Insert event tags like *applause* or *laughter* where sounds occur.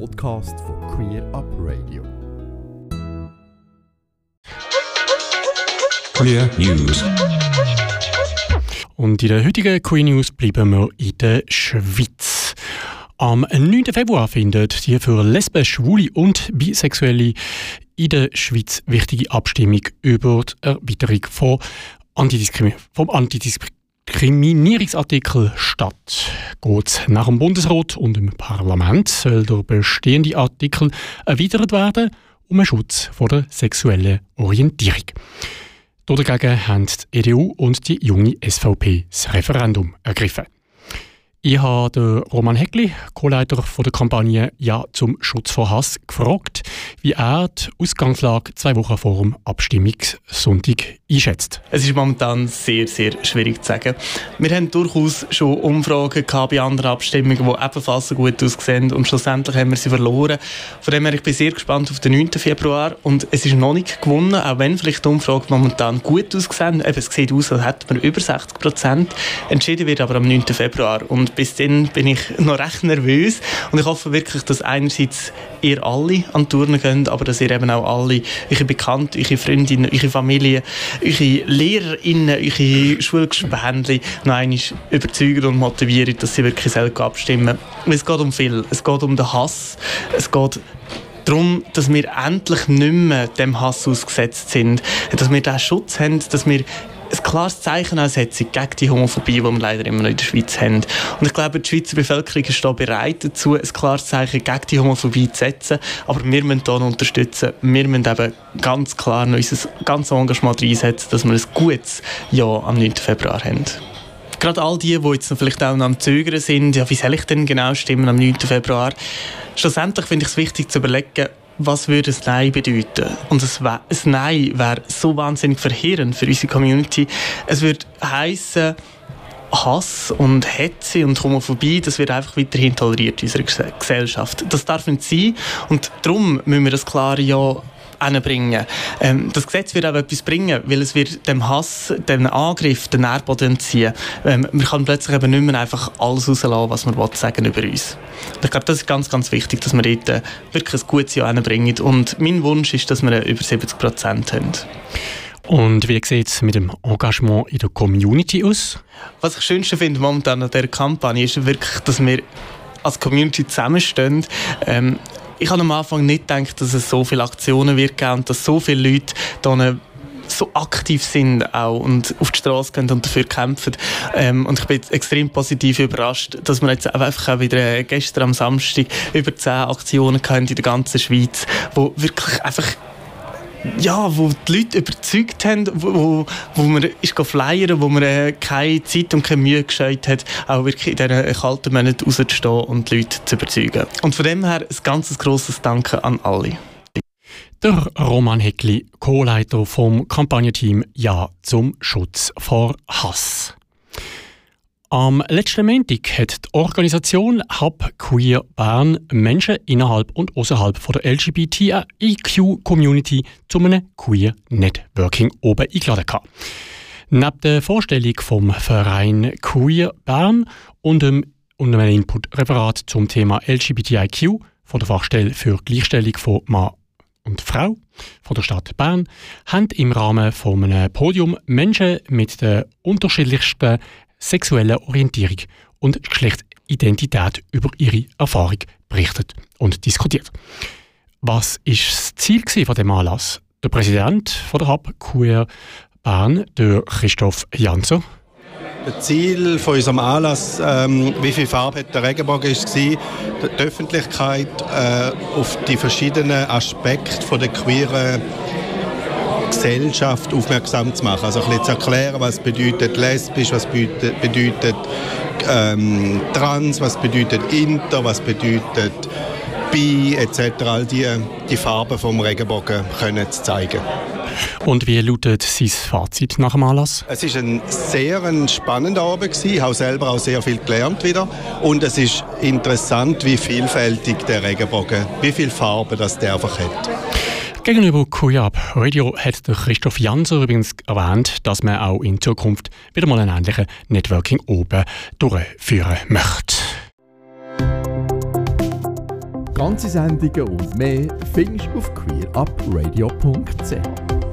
Podcast von Queer Up Radio. Queer News. Und in der heutigen Queer News bleiben wir in der Schweiz. Am 9. Februar findet die für Lesben, Schwule und Bisexuelle in der Schweiz wichtige Abstimmung über die Erweiterung von Antidiskrimin vom Antidiskriminierungsartikel statt. Geht nach dem Bundesrat und dem Parlament soll der bestehende Artikel erweitert werden um einen Schutz vor der sexuellen Orientierung. Dagegen haben die EDU und die junge SVP das Referendum ergriffen. Ich habe den Roman Heckli, Co-Leiter der Kampagne Ja zum Schutz vor Hass, gefragt, wie er die Ausgangslage zwei Wochen vor dem Abstimmungssonntag einschätzt. Es ist momentan sehr, sehr schwierig zu sagen. Wir haben durchaus schon Umfragen gehabt bei anderen Abstimmungen, die ebenfalls so gut aussehen und schlussendlich haben wir sie verloren. Von dem her, ich bin sehr gespannt auf den 9. Februar und es ist noch nicht gewonnen, auch wenn vielleicht die Umfrage momentan gut aussehen. Es sieht aus, als hätten wir über 60 Prozent. Entschieden wird aber am 9. Februar und bis dann bin ich *laughs* noch recht nervös und ich hoffe wirklich, dass einerseits ihr alle an Touren geht, aber dass ihr eben auch alle, eure Bekannten, eure Freundinnen, eure Familie, eure LehrerInnen, eure Schulgespendli noch einmal überzeugt und motiviert, dass sie wirklich selber abstimmen. Es geht um viel. Es geht um den Hass. Es geht darum, dass wir endlich nicht mehr dem Hass ausgesetzt sind. Dass wir diesen Schutz haben, dass wir ein klares Zeichen aussetzen gegen die Homophobie, die wir leider immer noch in der Schweiz haben. Und ich glaube, die Schweizer Bevölkerung ist da bereit dazu, ein klares Zeichen gegen die Homophobie zu setzen. Aber wir müssen hier unterstützen. Wir müssen eben ganz klar unser ganzes Engagement reinsetzen, dass wir ein gutes Jahr am 9. Februar haben gerade all die, die jetzt vielleicht auch noch am Zögern sind, ja, wie soll ich denn genau stimmen am 9. Februar? Schlussendlich finde ich es wichtig zu überlegen, was würde ein Nein bedeuten? Und ein, Nein wäre so wahnsinnig verheerend für unsere Community. Es würde heißen, Hass und Hetze und Homophobie, das wird einfach weiterhin toleriert in unserer Gesellschaft. Das darf nicht sein und darum müssen wir das klare Ja bringen. Ähm, das Gesetz wird auch etwas bringen, weil es wird dem Hass, dem Angriff, den Nährboden entziehen. Ähm, man kann plötzlich eben nicht mehr einfach alles rauslassen, was man sagen über uns. Und ich glaube, das ist ganz, ganz wichtig, dass wir dort äh, wirklich ein gutes Jahr bringen. Und mein Wunsch ist, dass wir über 70 Prozent haben. Und wie sieht es mit dem Engagement in der Community aus? Was ich das Schönste finde momentan an dieser Kampagne ist wirklich, dass wir als Community zusammenstehen. Ähm, ich habe am Anfang nicht gedacht, dass es so viele Aktionen wird geben und dass so viele Leute hier so aktiv sind auch und auf die Straße gehen und dafür kämpfen. Ähm, und ich bin extrem positiv überrascht, dass wir jetzt einfach auch wieder äh, gestern am Samstag über zehn Aktionen in der ganzen Schweiz, wo wirklich einfach ja, wo die Leute überzeugt haben, wo, wo, man ist flyern, wo man äh, keine Zeit und keine Mühe gescheut hat, auch wirklich in diesen kalten Monaten rauszustehen und die Leute zu überzeugen. Und von dem her ein ganz grosses Danke an alle. Der Roman Heckli, Co-Leiter vom Kampagnenteam Ja zum Schutz vor Hass. Am letzten Montag hat die Organisation Hub Queer Bern Menschen innerhalb und außerhalb der LGBTIQ-Community zu einem Queer Networking oben eingeladen. Neben der Vorstellung vom Verein Queer Bern und und einem Input-Referat zum Thema LGBTIQ von der Fachstelle für Gleichstellung von Mann und Frau von der Stadt Bern haben im Rahmen von einem Podium Menschen mit den unterschiedlichsten sexuelle Orientierung und Geschlechtsidentität über ihre Erfahrung berichtet und diskutiert. Was ist das Ziel von dem Anlass? Der Präsident von der Hub Queer Bern, der Christoph Janzer. Das Ziel von unserem Anlass, ähm, wie viel Farbe hat der Regenbogen, ist die Öffentlichkeit äh, auf die verschiedenen Aspekte von der queeren Gesellschaft aufmerksam zu machen. Also ein bisschen zu erklären, was bedeutet lesbisch, was bedeutet, bedeutet ähm, trans, was bedeutet inter, was bedeutet bi, etc. All die, die Farben vom Regenbogen können zu zeigen. Und wie lautet sein Fazit nach dem Anlass? Es ist ein sehr ein spannender Abend gewesen. Ich habe selber auch sehr viel gelernt wieder. Und es ist interessant, wie vielfältig der Regenbogen, wie viele Farben das der einfach hat. Gegenüber QIAB Radio hat Christoph Janser übrigens erwähnt, dass man auch in Zukunft wieder mal einen ähnlichen Networking oben durchführen möchte. Ganze Sendungen und mehr findest du auf queerupradio.ch.